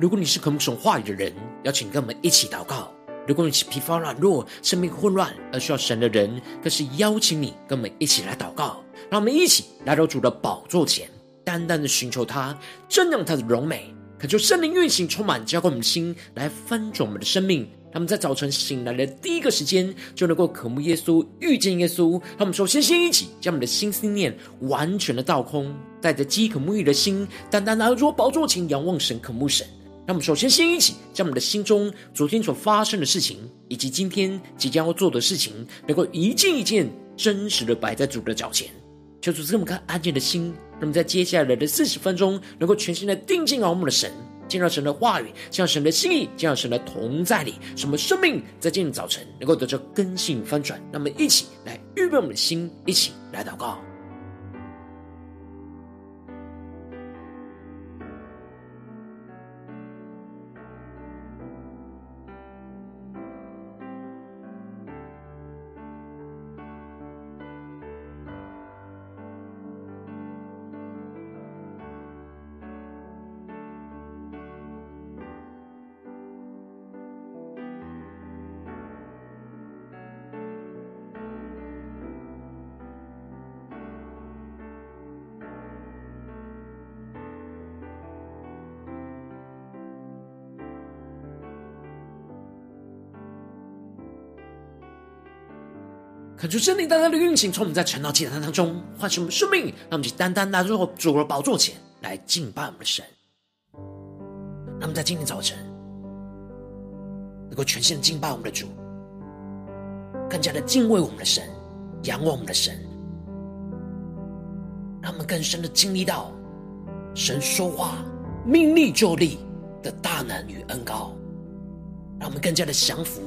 如果你是渴慕神话语的人，邀请跟我们一起祷告；如果你是疲乏软弱、生命混乱而需要神的人，更是邀请你跟我们一起来祷告。让我们一起来到主的宝座前，单单的寻求他，正仰他的荣美，恳求圣灵运行，充满浇灌我们的心，来翻转我们的生命。他们在早晨醒来的第一个时间，就能够渴慕耶稣、遇见耶稣。他们首先先一起将我们的心思念完全的倒空，带着饥渴沐浴的心，单单来到主宝座前仰望神、渴慕神。让我们首先先一起将我们的心中昨天所发生的事情，以及今天即将要做的事情，能够一件一件真实的摆在主的脚前。求主赐我们颗安静的心，让我们在接下来的四十分钟，能够全心的定睛仰望我们的神。进入神的话语，进入神的心意，进入神的同在里，什么生命在今天早晨能够得着更新翻转。那么一起来预备我们的心，一起来祷告。恳求圣灵单单的运行，从我们在晨祷祭坛当中唤醒我们生命，让我们去单单来到主的宝座前来敬拜我们的神。那么在今天早晨能够全心敬拜我们的主，更加的敬畏我们的神，仰望我们的神，让我们更深的经历到神说话命立就立的大能与恩膏，让我们更加的降服，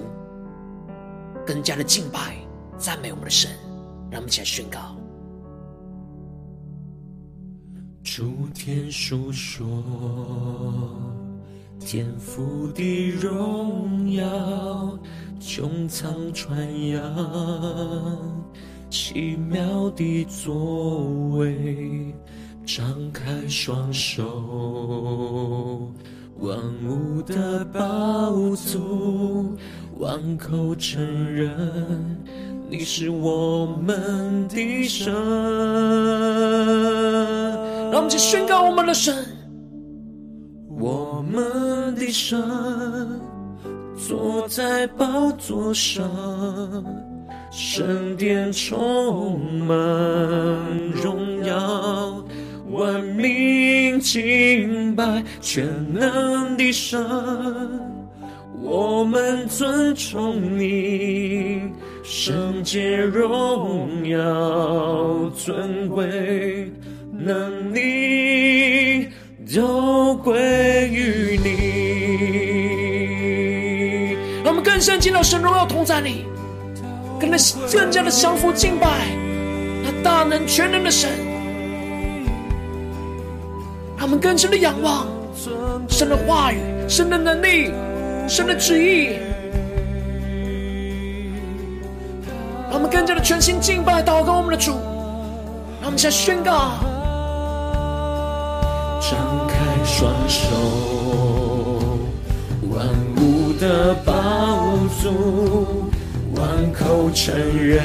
更加的敬拜。赞美我们的神，让我们一起来宣告。诸天述说天父的荣耀，穹苍传扬奇妙的作为，张开双手，万物的宝足，万口承认。你是我们的神，让我们去宣告我们的神，我们的神坐在宝座上，圣殿充满荣耀，万民敬拜全能的神，我们尊崇你。圣洁荣耀尊贵能力都归于你。让我们更深进到神荣耀同在里，更更加的降服敬拜那大能全能的神。他们更深的仰望神的话语、神的能力、神的旨意。让我们更加的全心敬拜、祷告我们的主。让我们现在宣告：张开双手，万物的饱足，万口承认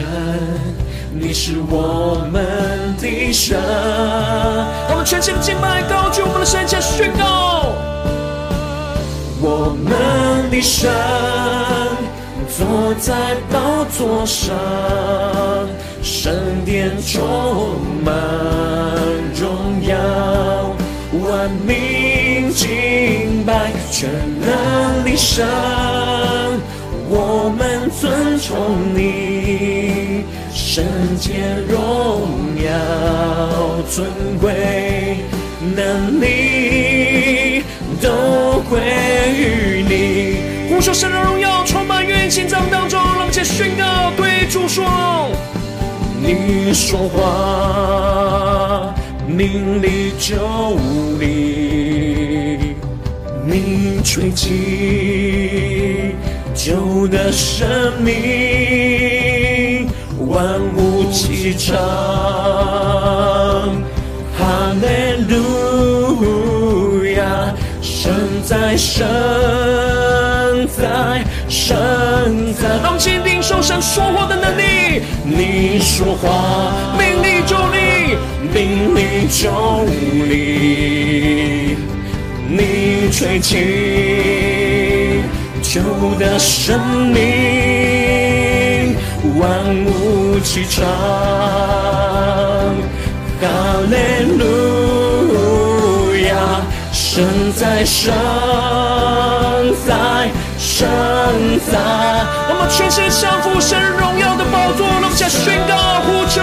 你是我们的神。让我们全心敬拜、高举我们的神，下宣告：我们的神。坐在宝座上，圣殿充满荣耀，万民敬拜全能的神，我们尊崇你，圣洁荣耀尊贵能力都归于你，呼求神的荣耀。心脏当中，让我们先宣告，对主说：你说话，命立就立；你吹气，就得生命，万物齐唱，哈利路亚，神在，神在，神在。让我们坚定受神说话的能力。你说话，命立就立，命立就立。你吹气，就的生命，万物齐唱。哈利路亚，神在，神在，神在。我们全心降服神荣耀的宝座，落下宣告呼求，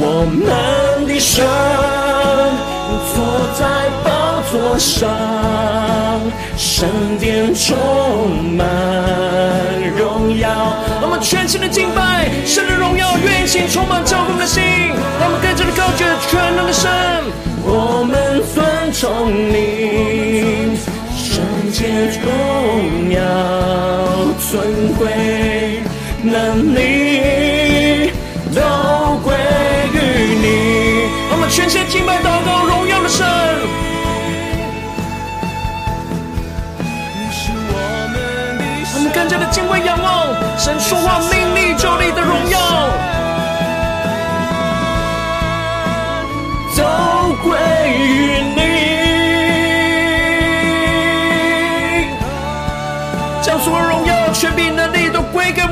我们的神坐在宝座上，圣殿充满荣耀。我们全心的敬拜，神的荣耀运行充满教会的心，我们跟着的高举全能的神，我们尊崇你，圣洁荣耀尊贵能力都归于你。我们全心敬拜祷告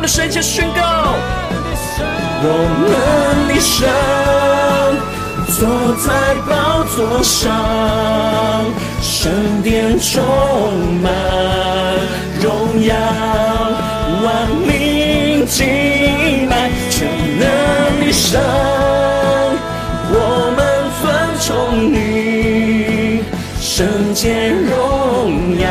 们的神，先宣告。我们的神坐在宝座上，圣殿充满荣耀，万民敬拜全能的神，我们尊崇你，圣洁荣耀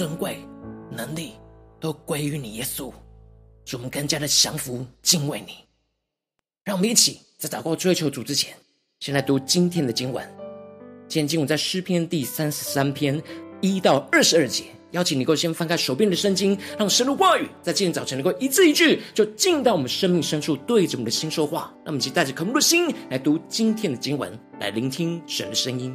尊贵、能力都归于你，耶稣。使我们更加的降服、敬畏你。让我们一起在祷告追求主之前，先来读今天的经文。今天经文在诗篇第三十三篇一到二十二节。邀请你能够先翻开手边的圣经，让神的话语在今天早晨能够一字一句，就进到我们生命深处，对着我们的心说话。让我们一起带着渴慕的心来读今天的经文，来聆听神的声音。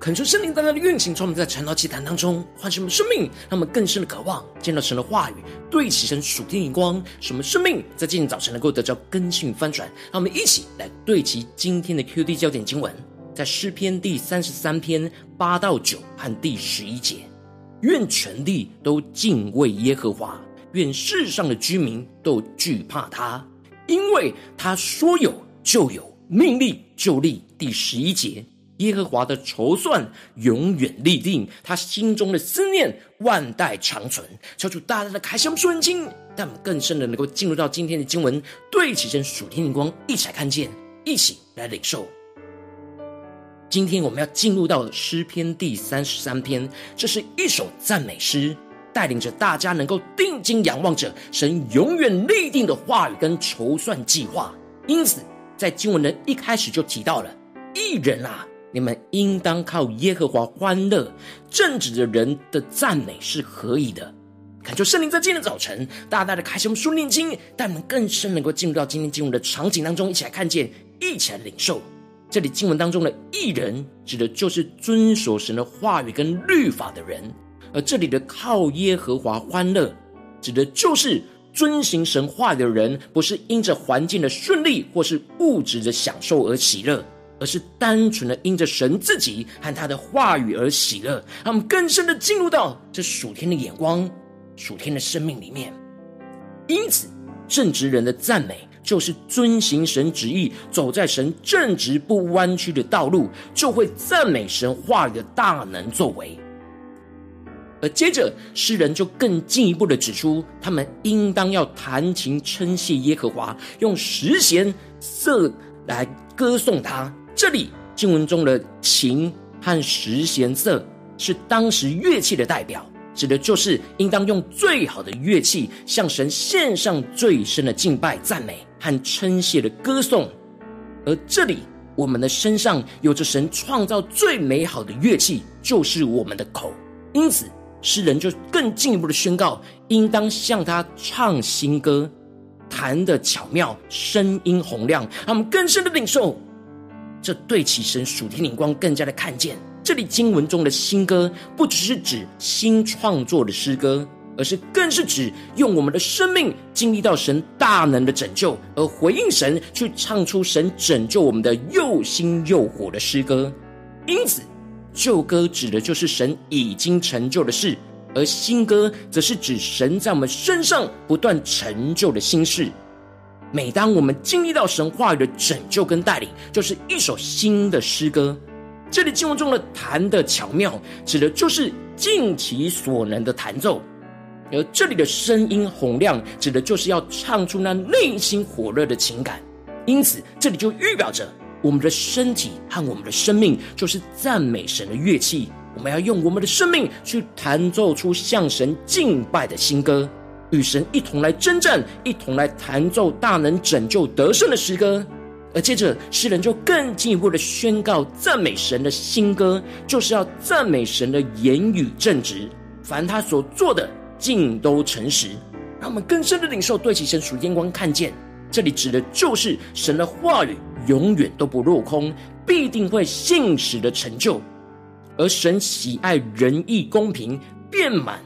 恳求圣灵大大的运行，从我们在晨祷祭坛当中唤醒我们生命，让我们更深的渴望见到神的话语，对齐神属天荧光，使我们生命在今天早晨能够得到更新与翻转。让我们一起来对齐今天的 QD 焦点经文，在诗篇第三十三篇八到九和第十一节：愿全地都敬畏耶和华，愿世上的居民都惧怕他，因为他说有就有，命立就立。第十一节。耶和华的筹算永远立定，他心中的思念万代长存。求主大大的开箱顺经，让我们更深的能够进入到今天的经文，对齐神属天的光，一起来看见，一起来领受。今天我们要进入到诗篇第三十三篇，这是一首赞美诗，带领着大家能够定睛仰望着神永远立定的话语跟筹算计划。因此，在经文的一开始就提到了一人啊。你们应当靠耶和华欢乐，正直的人的赞美是可以的？感觉圣灵在今天的早晨，大大的开启我们书念经，带我们更深能够进入到今天经文的场景当中，一起来看见，一起来领受。这里经文当中的义人，指的就是遵守神的话语跟律法的人；而这里的靠耶和华欢乐，指的就是遵行神话的人，不是因着环境的顺利或是物质的享受而喜乐。而是单纯的因着神自己和他的话语而喜乐，他们更深的进入到这属天的眼光、属天的生命里面。因此，正直人的赞美就是遵行神旨意，走在神正直不弯曲的道路，就会赞美神话语的大能作为。而接着，诗人就更进一步的指出，他们应当要弹琴称谢耶和华，用十弦瑟来歌颂他。这里经文中的琴和十弦瑟是当时乐器的代表，指的就是应当用最好的乐器向神献上最深的敬拜、赞美和称谢的歌颂。而这里我们的身上有着神创造最美好的乐器，就是我们的口。因此，诗人就更进一步的宣告，应当向他唱新歌，弹得巧妙，声音洪亮，让我们更深的领受。这对齐神属天灵光更加的看见，这里经文中的新歌，不只是指新创作的诗歌，而是更是指用我们的生命经历到神大能的拯救，而回应神，去唱出神拯救我们的又新又活的诗歌。因此，旧歌指的就是神已经成就的事，而新歌则是指神在我们身上不断成就的新事。每当我们经历到神话语的拯救跟带领，就是一首新的诗歌。这里经文中的弹的巧妙，指的就是尽其所能的弹奏；而这里的声音洪亮，指的就是要唱出那内心火热的情感。因此，这里就预表着我们的身体和我们的生命，就是赞美神的乐器。我们要用我们的生命去弹奏出向神敬拜的新歌。与神一同来征战，一同来弹奏大能拯救得胜的诗歌，而接着诗人就更进一步的宣告赞美神的新歌，就是要赞美神的言语正直，凡他所做的尽都诚实。让我们更深的领受，对其神属眼光，看见这里指的就是神的话语永远都不落空，必定会信实的成就。而神喜爱仁义公平，遍满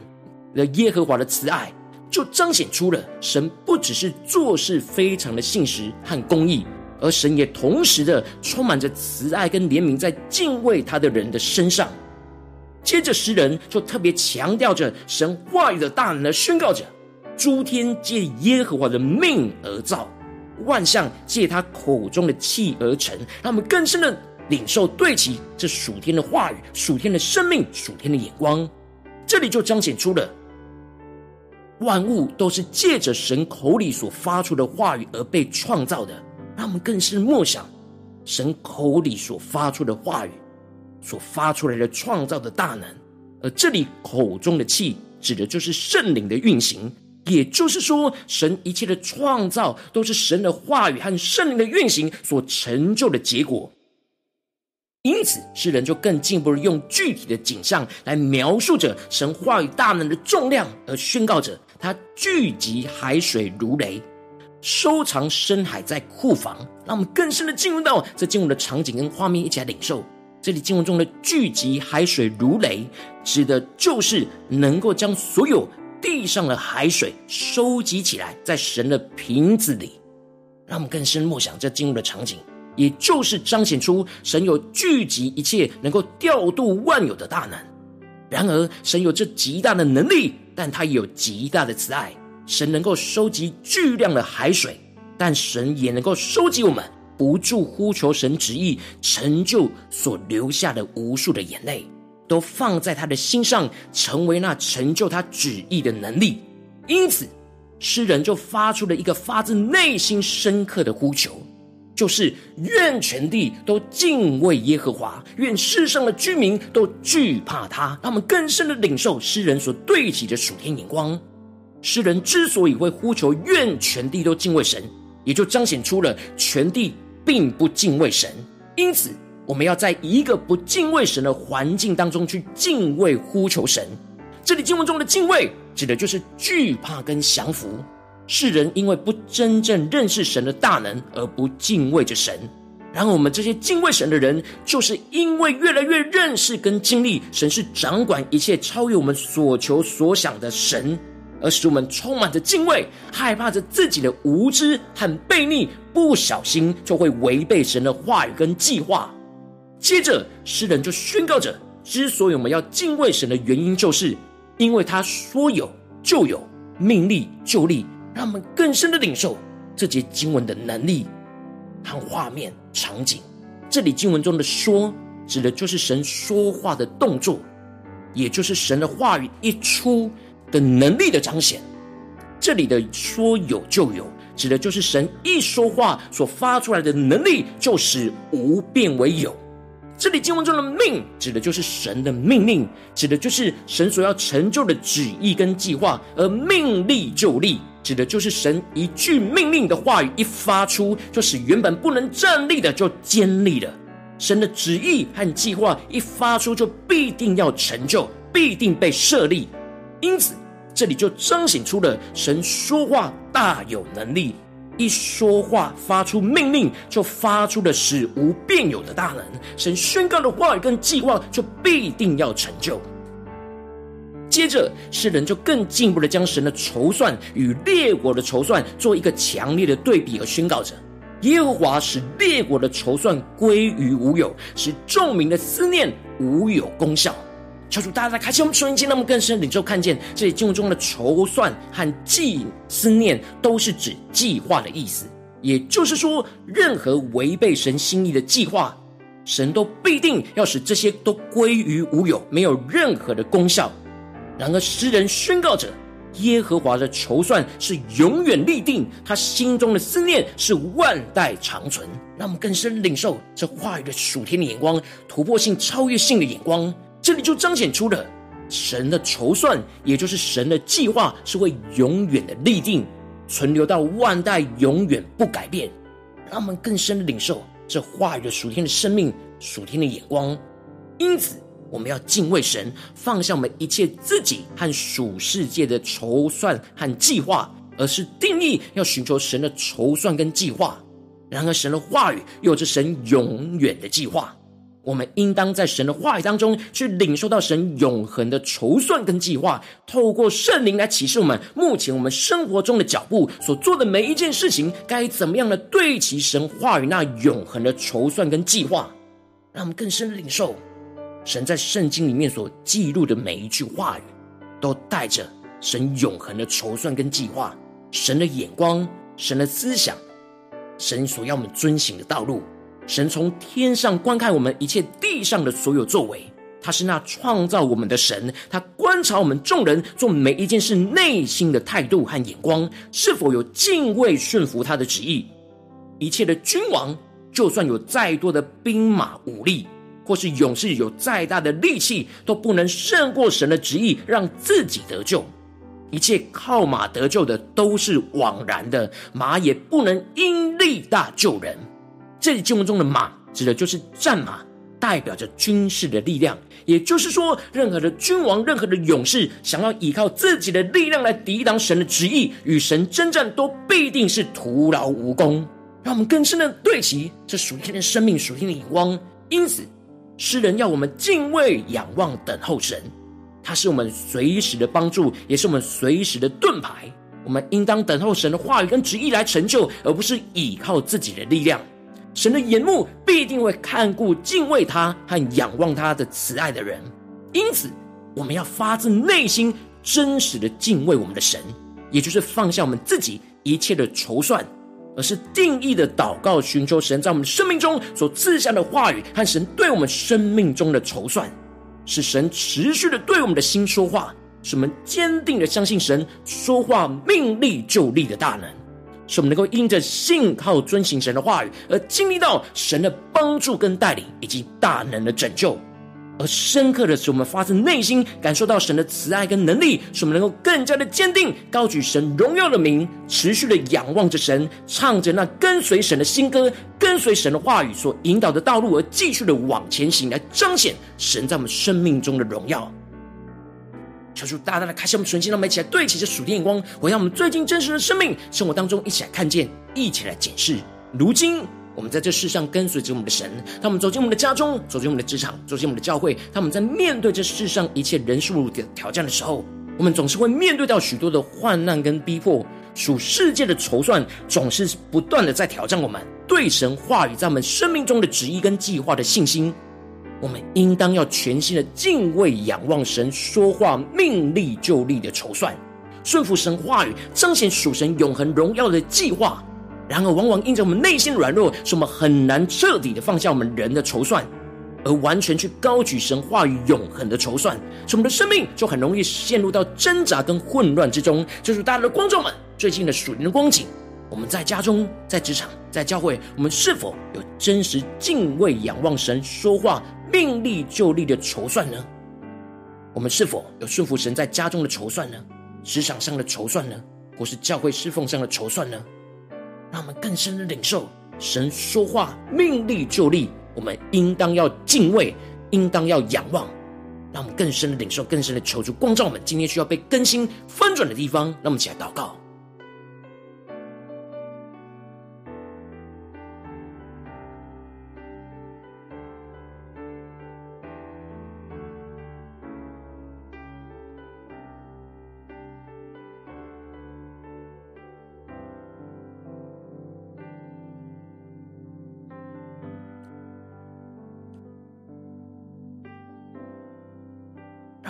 了耶和华的慈爱。就彰显出了神不只是做事非常的信实和公义，而神也同时的充满着慈爱跟怜悯在敬畏他的人的身上。接着诗人就特别强调着神话语的大能的宣告着：诸天借耶和华的命而造，万象借他口中的气而成。让我们更深的领受对齐这属天的话语、属天的生命、属天的眼光。这里就彰显出了。万物都是借着神口里所发出的话语而被创造的，让我们更是默想神口里所发出的话语，所发出来的创造的大能。而这里口中的气，指的就是圣灵的运行，也就是说，神一切的创造都是神的话语和圣灵的运行所成就的结果。因此，诗人就更进一步用具体的景象来描述着神话语大能的重量，而宣告着他聚集海水如雷，收藏深海在库房。让我们更深的进入到这进入的场景跟画面，一起来领受这里经文中的聚集海水如雷，指的就是能够将所有地上的海水收集起来，在神的瓶子里。让我们更深默想这进入的场景，也就是彰显出神有聚集一切、能够调度万有的大能。然而，神有这极大的能力，但他也有极大的慈爱。神能够收集巨量的海水，但神也能够收集我们不住呼求神旨意成就所留下的无数的眼泪，都放在他的心上，成为那成就他旨意的能力。因此，诗人就发出了一个发自内心深刻的呼求，就是愿全地都敬畏耶和华，愿世上的居民都惧怕他。他们更深的领受诗人所对齐的属天眼光。诗人之所以会呼求愿全地都敬畏神，也就彰显出了全地并不敬畏神。因此，我们要在一个不敬畏神的环境当中去敬畏呼求神。这里经文中的敬畏，指的就是惧怕跟降服。世人因为不真正认识神的大能而不敬畏着神。然后，我们这些敬畏神的人，就是因为越来越认识跟经历神是掌管一切、超越我们所求所想的神。而使我们充满着敬畏，害怕着自己的无知和悖逆，不小心就会违背神的话语跟计划。接着，诗人就宣告着：之所以我们要敬畏神的原因，就是因为他说有就有，命立就立。让我们更深的领受这节经文的能力和画面场景。这里经文中的“说”指的就是神说话的动作，也就是神的话语一出。的能力的彰显，这里的说有就有，指的就是神一说话所发出来的能力，就使无变为有。这里经文中的命，指的就是神的命令，指的就是神所要成就的旨意跟计划。而命立就立，指的就是神一句命令的话语一发出，就使原本不能站立的就坚立了。神的旨意和计划一发出，就必定要成就，必定被设立。因此。这里就彰显出了神说话大有能力，一说话发出命令，就发出了使无变有的大能。神宣告的话语跟计划，就必定要成就。接着，诗人就更进一步的将神的筹算与列国的筹算做一个强烈的对比，而宣告着：耶和华使列国的筹算归于无有，使众民的思念无有功效。求主，大家在开启我们属灵经，那么更深领受看见这里经文中的筹算和计思念，都是指计划的意思。也就是说，任何违背神心意的计划，神都必定要使这些都归于无有，没有任何的功效。然而，诗人宣告着耶和华的筹算是永远立定，他心中的思念是万代长存。让我们更深领受这话语的属天的眼光，突破性、超越性的眼光。这里就彰显出了神的筹算，也就是神的计划，是会永远的立定，存留到万代，永远不改变。让我们更深的领受这话语的属天的生命、属天的眼光。因此，我们要敬畏神，放下我们一切自己和属世界的筹算和计划，而是定义要寻求神的筹算跟计划。然而，神的话语又有着神永远的计划。我们应当在神的话语当中去领受到神永恒的筹算跟计划，透过圣灵来启示我们目前我们生活中的脚步所做的每一件事情，该怎么样的对齐神话语那永恒的筹算跟计划，让我们更深的领受神在圣经里面所记录的每一句话语，都带着神永恒的筹算跟计划，神的眼光，神的思想，神所要我们遵行的道路。神从天上观看我们一切地上的所有作为，他是那创造我们的神，他观察我们众人做每一件事内心的态度和眼光，是否有敬畏顺服他的旨意。一切的君王，就算有再多的兵马武力，或是勇士有再大的力气，都不能胜过神的旨意，让自己得救。一切靠马得救的都是枉然的，马也不能因力大救人。这里经文中的马指的就是战马，代表着军事的力量。也就是说，任何的君王、任何的勇士，想要依靠自己的力量来抵挡神的旨意，与神征战，都必定是徒劳无功。让我们更深的对齐这属天的生命、属天的眼光。因此，诗人要我们敬畏、仰望、等候神，他是我们随时的帮助，也是我们随时的盾牌。我们应当等候神的话语跟旨意来成就，而不是依靠自己的力量。神的眼目必定会看顾敬畏他和仰望他的慈爱的人，因此我们要发自内心真实的敬畏我们的神，也就是放下我们自己一切的筹算，而是定义的祷告，寻求神在我们生命中所赐下的话语和神对我们生命中的筹算，使神持续的对我们的心说话。使我们坚定的相信神说话命立就立的大能，使我们能够因着信靠遵行神的话语，而经历到神的帮助跟带领，以及大能的拯救，而深刻的使我们发自内心感受到神的慈爱跟能力，使我们能够更加的坚定高举神荣耀的名，持续的仰望着神，唱着那跟随神的新歌，跟随神的话语所引导的道路，而继续的往前行，来彰显神在我们生命中的荣耀。求主大大的开启我们纯心，让我们一起来对齐这属天眼光，回到我们最近真实的生命生活当中，一起来看见，一起来检视。如今我们在这世上跟随着我们的神，他们走进我们的家中，走进我们的职场，走进我们的教会，他们在面对这世上一切人数的挑战的时候，我们总是会面对到许多的患难跟逼迫，属世界的筹算总是不断的在挑战我们对神话语在我们生命中的旨意跟计划的信心。我们应当要全心的敬畏、仰望神说话命立就立的筹算，顺服神话语，彰显属神永恒荣耀的计划。然而，往往因着我们内心软弱，使我们很难彻底的放下我们人的筹算，而完全去高举神话语永恒的筹算，使我们的生命就很容易陷入到挣扎跟混乱之中。就是大家的观众们最近的属灵的光景，我们在家中、在职场、在教会，我们是否有真实敬畏、仰望神说话命立就立的筹算呢？我们是否有顺服神在家中的筹算呢？职场上的筹算呢？或是教会侍奉上的筹算呢？让我们更深的领受神说话命立就立，我们应当要敬畏，应当要仰望。让我们更深的领受，更深的求主光照我们，今天需要被更新翻转的地方。让我们起来祷告。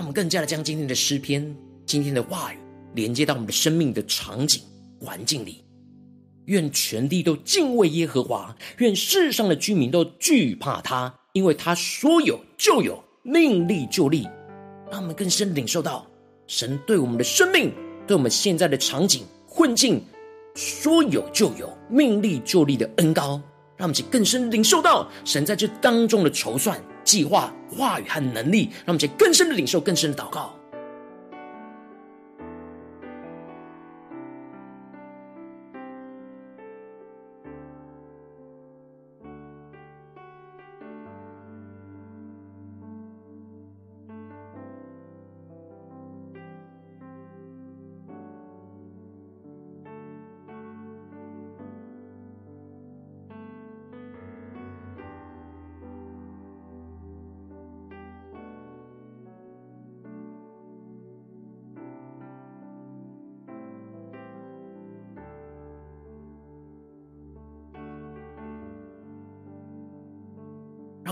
我们更加的将今天的诗篇、今天的话语连接到我们的生命的场景环境里。愿全地都敬畏耶和华，愿世上的居民都惧怕他，因为他说有就有，命立就立。让我们更深领受到神对我们的生命、对我们现在的场景困境说有就有，命立就立的恩膏。让我们更深领受到神在这当中的筹算。计划、话语和能力，让我们去更深的领受，更深的祷告。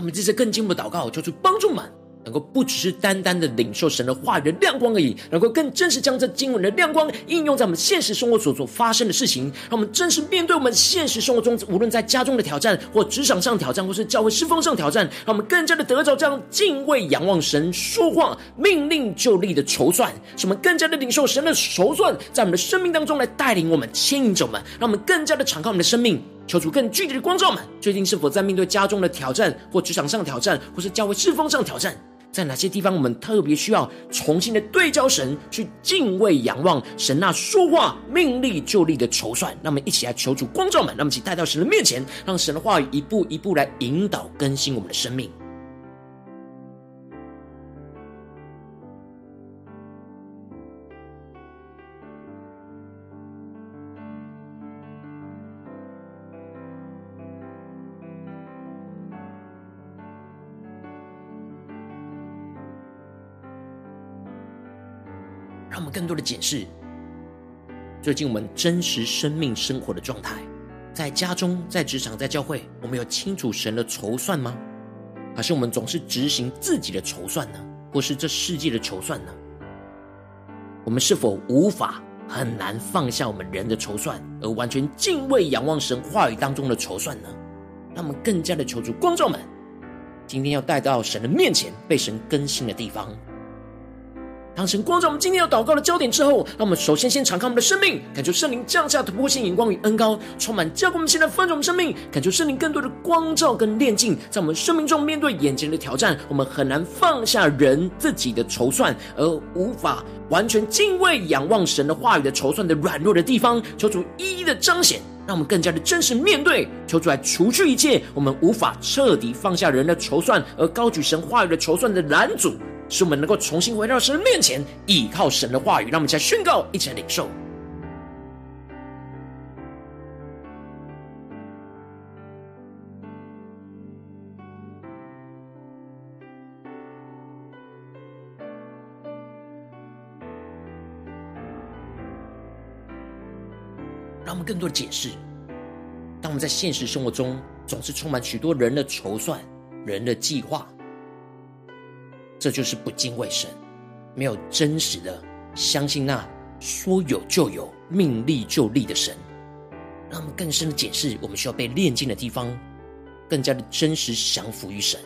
我们这次更进一步祷告，求主帮助们，能够不只是单单的领受神的话语的亮光而已，能够更真实将这经文的亮光应用在我们现实生活所所发生的事情，让我们真实面对我们现实生活中，无论在家中的挑战，或职场上挑战，或是教会侍奉上挑战，让我们更加的得着这样敬畏、仰望神说话命令就立的筹算，使我们更加的领受神的筹算，在我们的生命当中来带领我们、牵引着我们，让我们更加的敞开我们的生命。求主更具体的光照们，最近是否在面对家中的挑战，或职场上的挑战，或是教会侍奉上的挑战？在哪些地方我们特别需要重新的对焦神，去敬畏仰望神那说话命立就立的筹算？那么一起来求主光照们，那么一起带到神的面前，让神的话语一步一步来引导更新我们的生命。更多的检视最近我们真实生命生活的状态，在家中、在职场、在教会，我们有清楚神的筹算吗？还是我们总是执行自己的筹算呢？或是这世界的筹算呢？我们是否无法很难放下我们人的筹算，而完全敬畏仰望神话语当中的筹算呢？让我们更加的求助，观众们，今天要带到神的面前，被神更新的地方。当神光照我们今天要祷告的焦点之后，让我们首先先敞开我们的生命，感受圣灵降下突破性眼光与恩膏，充满教灌我们现在丰盛的生命，感受圣灵更多的光照跟炼净，在我们生命中面对眼前的挑战，我们很难放下人自己的筹算，而无法完全敬畏仰望神的话语的筹算的软弱的地方，求主一一的彰显，让我们更加的真实面对，求主来除去一切我们无法彻底放下人的筹算，而高举神话语的筹算的拦阻。使我们能够重新回到神的面前，依靠神的话语，让我们一起来宣告，一起来领受。让我们更多的解释。当我们在现实生活中总是充满许多人的筹算、人的计划。这就是不敬畏神，没有真实的相信那说有就有、命立就立的神，让我们更深的解释我们需要被炼净的地方，更加的真实降服于神。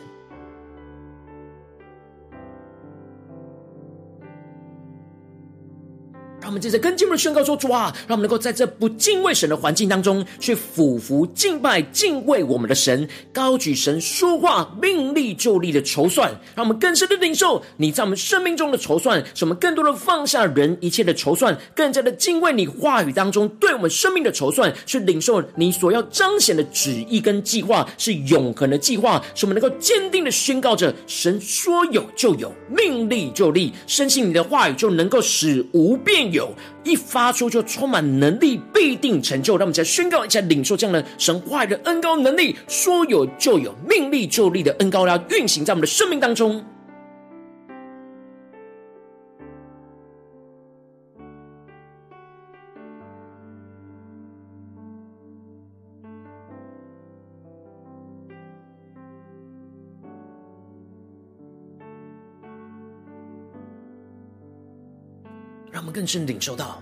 让我们接着跟进我们的宣告说：主啊，让我们能够在这不敬畏神的环境当中，去俯伏敬拜、敬畏我们的神，高举神说话命立就立的筹算。让我们更深的领受你在我们生命中的筹算，使我们更多的放下人一切的筹算，更加的敬畏你话语当中对我们生命的筹算，去领受你所要彰显的旨意跟计划，是永恒的计划，使我们能够坚定的宣告着神说有就有，命立就立，深信你的话语就能够使无变有。有一发出就充满能力，必定成就。让我们再宣告一下，领受这样的神话的恩高能力，说有就有，命力就力的恩膏，要运行在我们的生命当中。更深领受到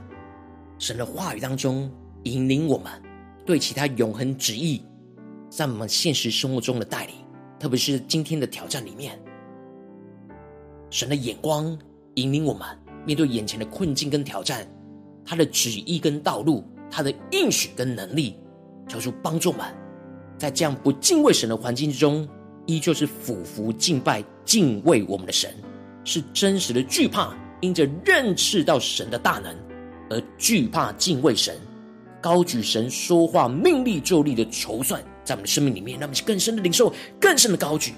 神的话语当中引领我们对其他永恒旨意，在我们现实生活中的带领，特别是今天的挑战里面，神的眼光引领我们面对眼前的困境跟挑战，他的旨意跟道路，他的应许跟能力，求主帮助我们，在这样不敬畏神的环境之中，依旧是俯伏敬拜、敬畏我们的神，是真实的惧怕。因着认识到神的大能，而惧怕敬畏神，高举神说话命力咒力的筹算，在我们的生命里面，让我们更深的领受，更深的高举。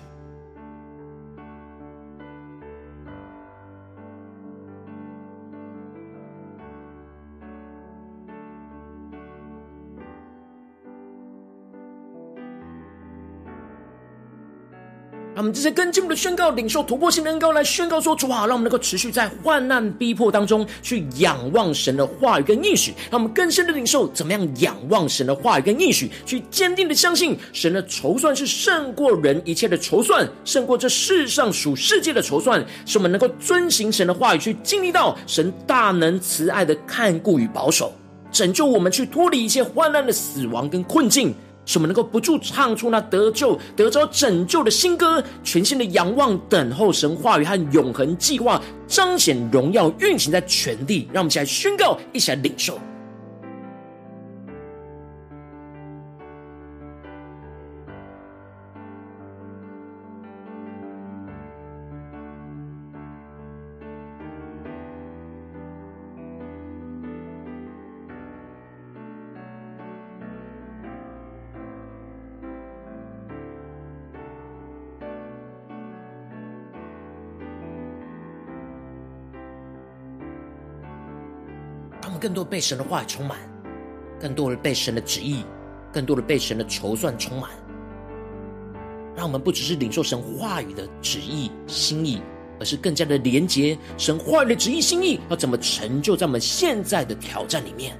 们这些跟进我们的宣告，领受突破性的恩膏来宣告说：主啊，让我们能够持续在患难逼迫当中去仰望神的话语跟应许。让我们更深的领受怎么样仰望神的话语跟应许，去坚定的相信神的筹算是胜过人一切的筹算，胜过这世上属世界的筹算，使我们能够遵行神的话语，去经历到神大能慈爱的看顾与保守，拯救我们去脱离一切患难的死亡跟困境。什么能够不住唱出那得救、得着拯救的新歌，全新的仰望、等候神话语和永恒计划彰显荣耀、运行在全地。让我们一起来宣告，一起来领受。更多被神的话语充满，更多的被神的旨意，更多的被神的筹算充满，让我们不只是领受神话语的旨意心意，而是更加的连接神话语的旨意心意，要怎么成就在我们现在的挑战里面。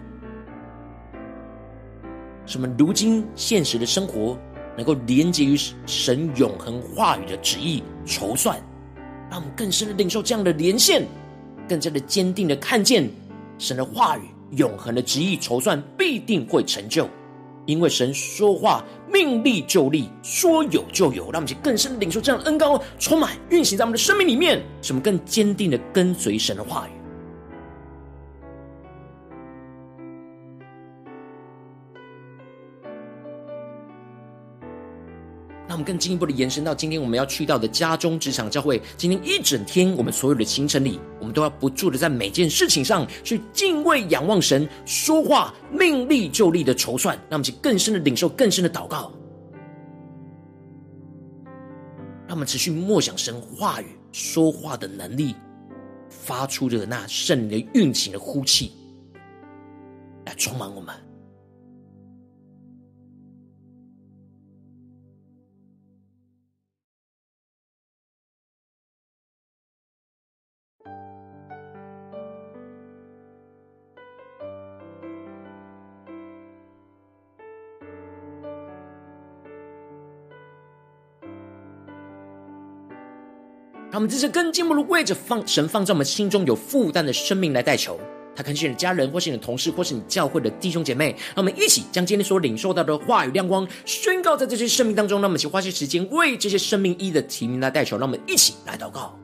什么？如今现实的生活能够连接于神永恒话语的旨意筹算，让我们更深的领受这样的连线，更加的坚定的看见神的话语永恒的旨意筹算必定会成就，因为神说话命立就立，说有就有。让我们去更深领受这样的恩高，充满运行在我们的生命里面，使我们更坚定的跟随神的话语。我们更进一步的延伸到今天我们要去到的家中、职场、教会。今天一整天，我们所有的行程里，我们都要不住的在每件事情上去敬畏、仰望神，说话命立就立的筹算。让我们去更深的领受、更深的祷告。让我们持续默想神话语说话的能力，发出的那圣灵的运行的呼气，来充满我们。让我们这次更进一步的为着放神放在我们心中有负担的生命来代求，他可能是你的家人，或是你的同事，或是你教会的弟兄姐妹。让我们一起将今天所领受到的话语亮光宣告在这些生命当中。让我们一起花些时间为这些生命一的提名来代求。让我们一起来祷告。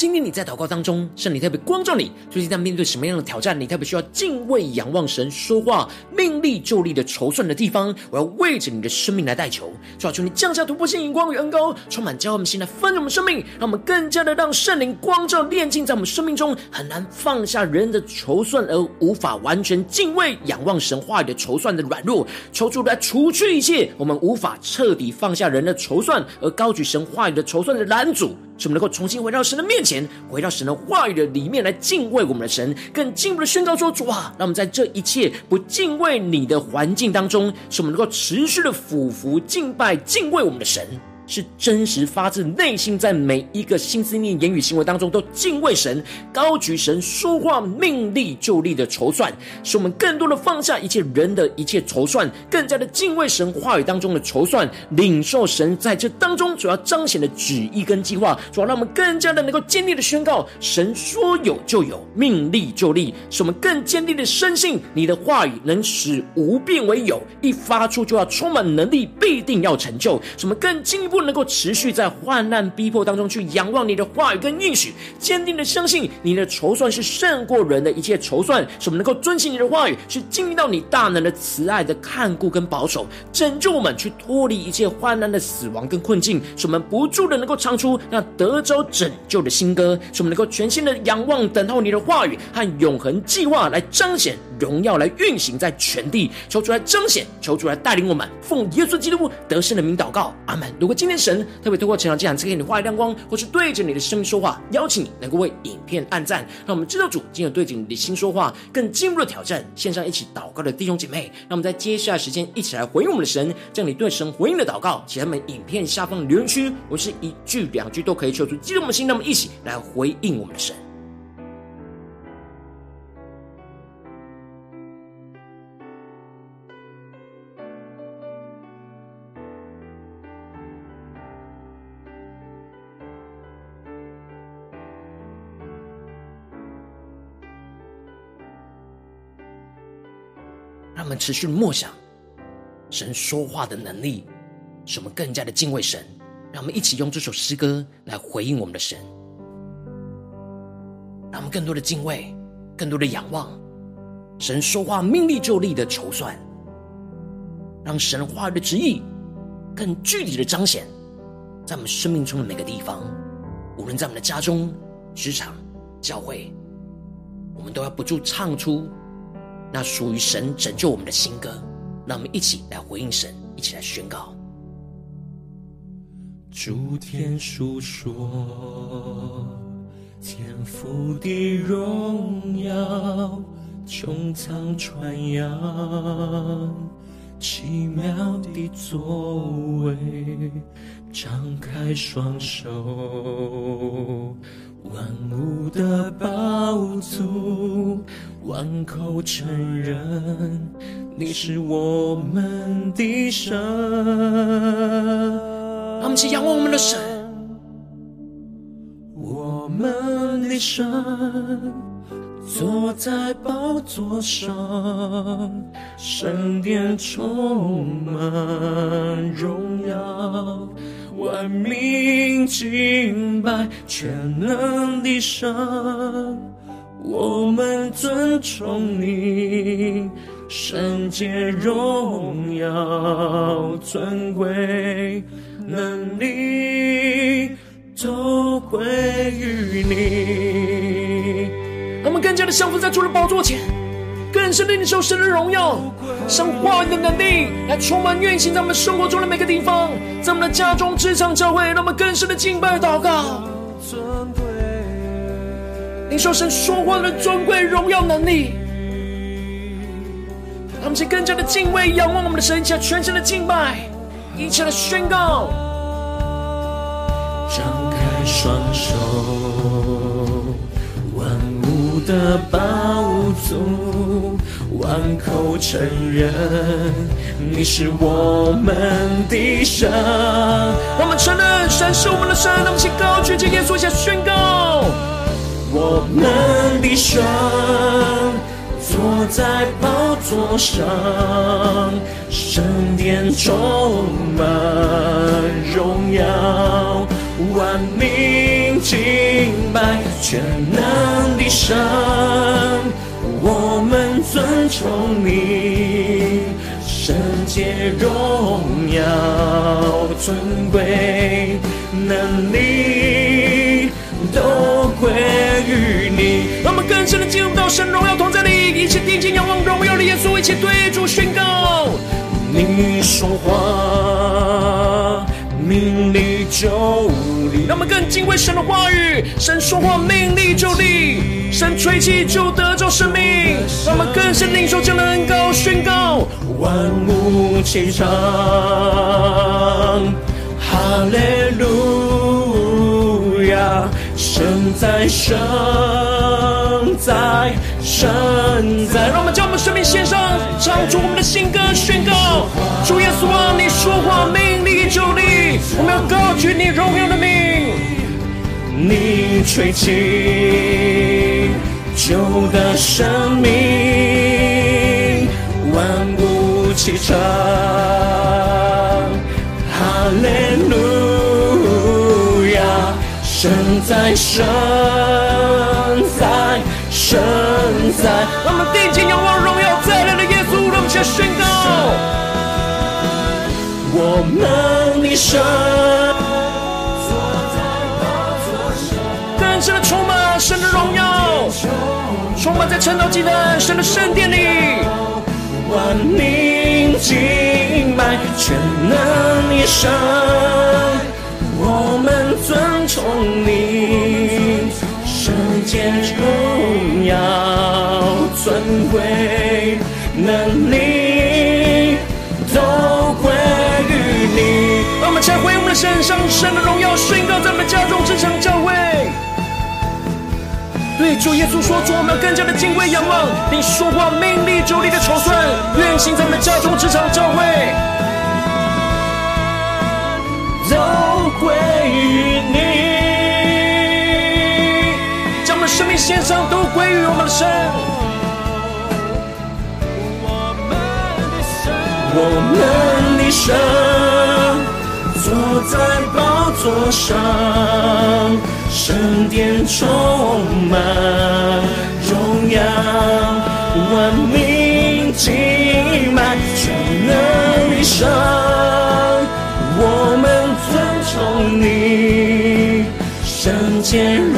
今天你在祷告当中，圣灵特别光照你，最近在面对什么样的挑战？你特别需要敬畏、仰望神说话、命力就力的筹算的地方。我要为着你的生命来代求，主啊，求你降下突破性眼光与恩膏，充满教会我们心来分我们生命，让我们更加的让圣灵光照炼净在我们生命中，很难放下人的筹算而无法完全敬畏、仰望神话语的筹算的软弱，求主来除去一切我们无法彻底放下人的筹算而高举神话语的筹算的拦阻。使我们能够重新回到神的面前，回到神的话语的里面来敬畏我们的神，更进一步的宣告说：“主啊，让我们在这一切不敬畏你的环境当中，使我们能够持续的俯伏敬拜、敬畏我们的神。”是真实发自内心，在每一个心思念、言语、行为当中都敬畏神、高举神、说话命立就立的筹算，使我们更多的放下一切人的一切筹算，更加的敬畏神话语当中的筹算，领受神在这当中主要彰显的旨意跟计划，主要让我们更加的能够坚定的宣告：神说有就有，命立就立，使我们更坚定的深信你的话语能使无变为有，一发出就要充满能力，必定要成就，使我们更进一步。不能够持续在患难逼迫当中去仰望你的话语跟应许，坚定的相信你的筹算是胜过人的一切筹算，使我们能够遵行你的话语，是经历到你大能的慈爱的看顾跟保守，拯救我们去脱离一切患难的死亡跟困境，使我们不住的能够唱出那得着拯救的新歌，使我们能够全心的仰望等候你的话语和永恒计划来彰显荣耀，来运行在全地，求主来彰显，求主来带领我们，奉耶稣基督得胜的名祷告，阿门。如果今天神特别透过成长这样赐给你话语亮光，或是对着你的生命说话，邀请你能够为影片按赞，让我们知道主今日对着你的心说话，更进一步的挑战。线上一起祷告的弟兄姐妹，让我们在接下来时间一起来回应我们的神，将你对神回应的祷告，写在我们影片下方留言区，我是一句两句都可以求出激动的心，让我们一起来回应我们的神。我们持续默想。神说话的能力，使我们更加的敬畏神。让我们一起用这首诗歌来回应我们的神，让我们更多的敬畏，更多的仰望。神说话命立就立的筹算，让神话语的旨意更具体的彰显。在我们生命中的每个地方，无论在我们的家中、职场、教会，我们都要不住唱出那属于神拯救我们的新歌。让我们一起来回应神，一起来宣告。诸天述说天父的荣耀，穹苍传扬奇妙的作为，张开双手，万物的宝座，万口承认你是我们的神。让我们一起仰望我们的神，我们的神坐在宝座上，圣殿充满荣耀，万民敬拜全能的神，我们尊崇你，圣洁荣耀尊贵。能力都归于你。让我们更加的降服在主的宝座前，更深的领受神的荣耀，神话语的能力来充满运行在我们生活中的每个地方，在我们的家中、职场、教会，让我们更深的敬拜祷告，领受神说话的尊贵荣耀能力。让我们去更加的敬畏、仰望我们的神，加全身的敬拜。一起来宣告，张开双手，的宝座，万口承认你是我们的神。我们承认神是我们的神，让我们一起高举着耶稣，一起宣告，我们的神坐在宝座上。圣殿充满荣耀，万民敬拜全能的神，我们尊崇你，圣洁荣耀尊贵能力都归于你。我们更深的进入到神荣耀同在里，一起定睛仰望荣耀的耶稣，一起对主宣告。你说话，命立就立。让我们更敬畏神的话语。神说话，命立就立。神吹气就得着生命。那么更深领受这样的恩膏宣告。万物齐唱，哈利路亚！神在，神在，神在。让我们将我们生命献上，唱出我们的新歌，宣告：主耶稣啊，你说话，命立就立。我们要高举你荣耀的名。你吹起，旧的生命，万物齐唱，哈利路亚！神在，神在，神在。让我们定睛仰望荣耀再来的耶稣，让我们一起宣告：我们的神坐在宝座上，更深的充满神的荣耀，充满在晨祷祭坛神的圣殿里，万民敬拜全能的神，你，圣洁荣耀尊贵能力都归于你。让我们再回我们的身上，神的荣耀宣告在我们家中、职场、教会。对主耶稣说：“主，我们更加的敬畏、仰望，并说话命令就立的筹算，愿行在我们家中、职场、教会，都归于你。生，我们的神。我们的神坐在宝座上，圣殿充满荣耀，万民敬拜全能的神，我们尊崇你，圣洁荣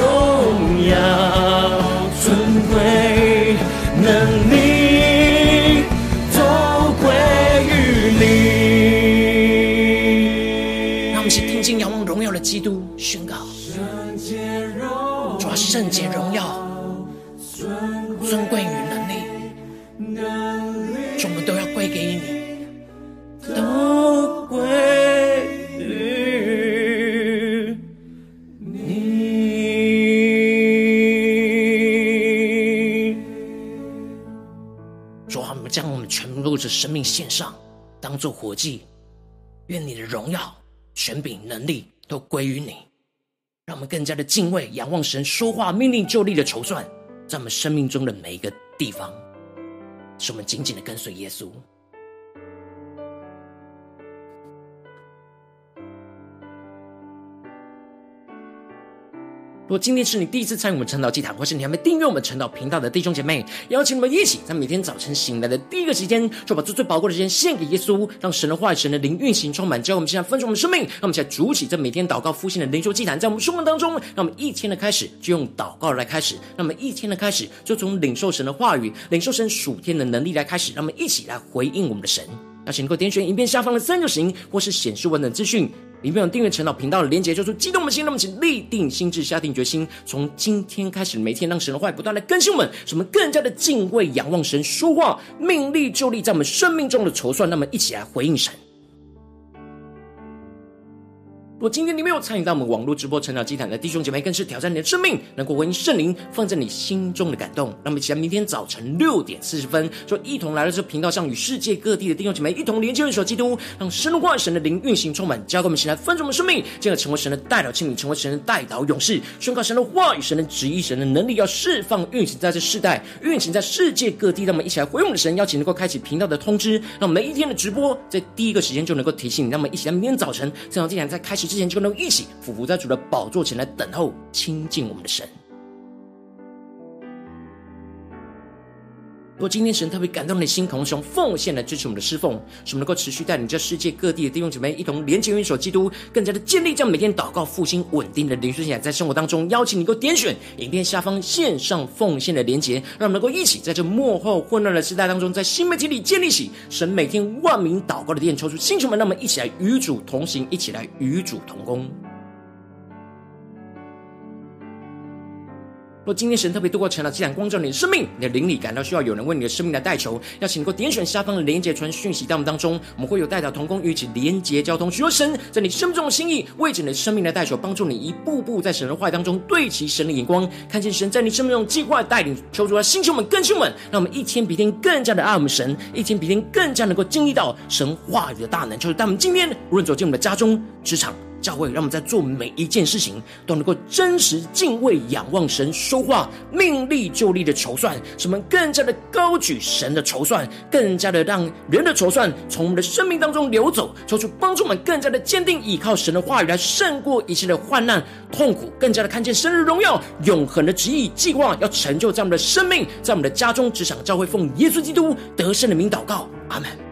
生命线上，当做活祭。愿你的荣耀、权柄、能力都归于你，让我们更加的敬畏、仰望神说话、命令就立的筹算，在我们生命中的每一个地方，使我们紧紧的跟随耶稣。如果今天是你第一次参与我们晨祷祭坛，或是你还没订阅我们晨祷频道的弟兄姐妹，邀请你们一起在每天早晨醒来的第一个时间，就把这最宝贵的时间献给耶稣，让神的话语、神的灵运行充满，教我们现在分盛我们生命。让我们现在主起这每天祷告复兴的灵修祭坛，在我们生活当中，让我们一天的开始就用祷告来开始，让我们一天的开始就从领受神的话语、领受神属天的能力来开始，让我们一起来回应我们的神。邀请能够点选影片下方的三角形，或是显示文的资讯。里面有订阅陈老频道的连接，就是激动的心，那么请立定心智，下定决心，从今天开始，每天让神的话不断的更新我们，什么更加的敬畏、仰望神说话，命立就立在我们生命中的筹算。那么，一起来回应神。如果今天你没有参与到我们网络直播成长祭坛的弟兄姐妹，更是挑战你的生命，能够回应圣灵放在你心中的感动。让我们一起来，明天早晨六点四十分，就一同来到这频道上，与世界各地的弟兄姐妹一同连接、认识基督，让神的话、神的灵运行充满，交给我们，一起来分盛我们生命，进而成为神的代祷器皿，成为神的代祷勇士，宣告神的话语、神的旨意、神的能力，要释放运行在这世代，运行在世界各地。让我们一起来回应我们的神，邀请能够开启频道的通知，让每一天的直播在第一个时间就能够提醒你。让我们一起来，明天早晨晨祷祭坛在开始之前，就能一起俯伏在主的宝座前来等候亲近我们的神。如果今天神特别感动你的心，同时用奉献来支持我们的侍奉，使我们能够持续带领这世界各地的弟兄姐妹一同连接、元首基督，更加的建立这样每天祷告复兴稳定的灵修起来，在生活当中邀请你能够点选影片下方线上奉献的连结，让我们能够一起在这幕后混乱的时代当中，在新媒体里建立起神每天万名祷告的殿，抽出星球们，让我们一起来与主同行，一起来与主同工。若今天神特别度过晨祷祭坛光照你的生命，你的灵里感到需要有人为你的生命来代求，邀请你能够点选下方的连结传讯息到我们当中，我们会有代表同工与一起连结交通，许多神在你生命中的心意，为着你的生命来代求，帮助你一步步在神的话语当中对齐神的眼光，看见神在你生命中计划带领，求主来星球们更新我们，让我们一天比一天更加的爱我们神，一天比一天更加能够经历到神话语的大能，就是当我们今天无论走进我们的家中、职场。教会让我们在做每一件事情都能够真实敬畏、仰望神说话、命立就立的筹算，使我们更加的高举神的筹算，更加的让人的筹算从我们的生命当中流走，求主帮助我们更加的坚定依靠神的话语来胜过一切的患难痛苦，更加的看见生日荣耀、永恒的旨意计划要成就在我们的生命，在我们的家中、职场、教会，奉耶稣基督得胜的名祷告，阿门。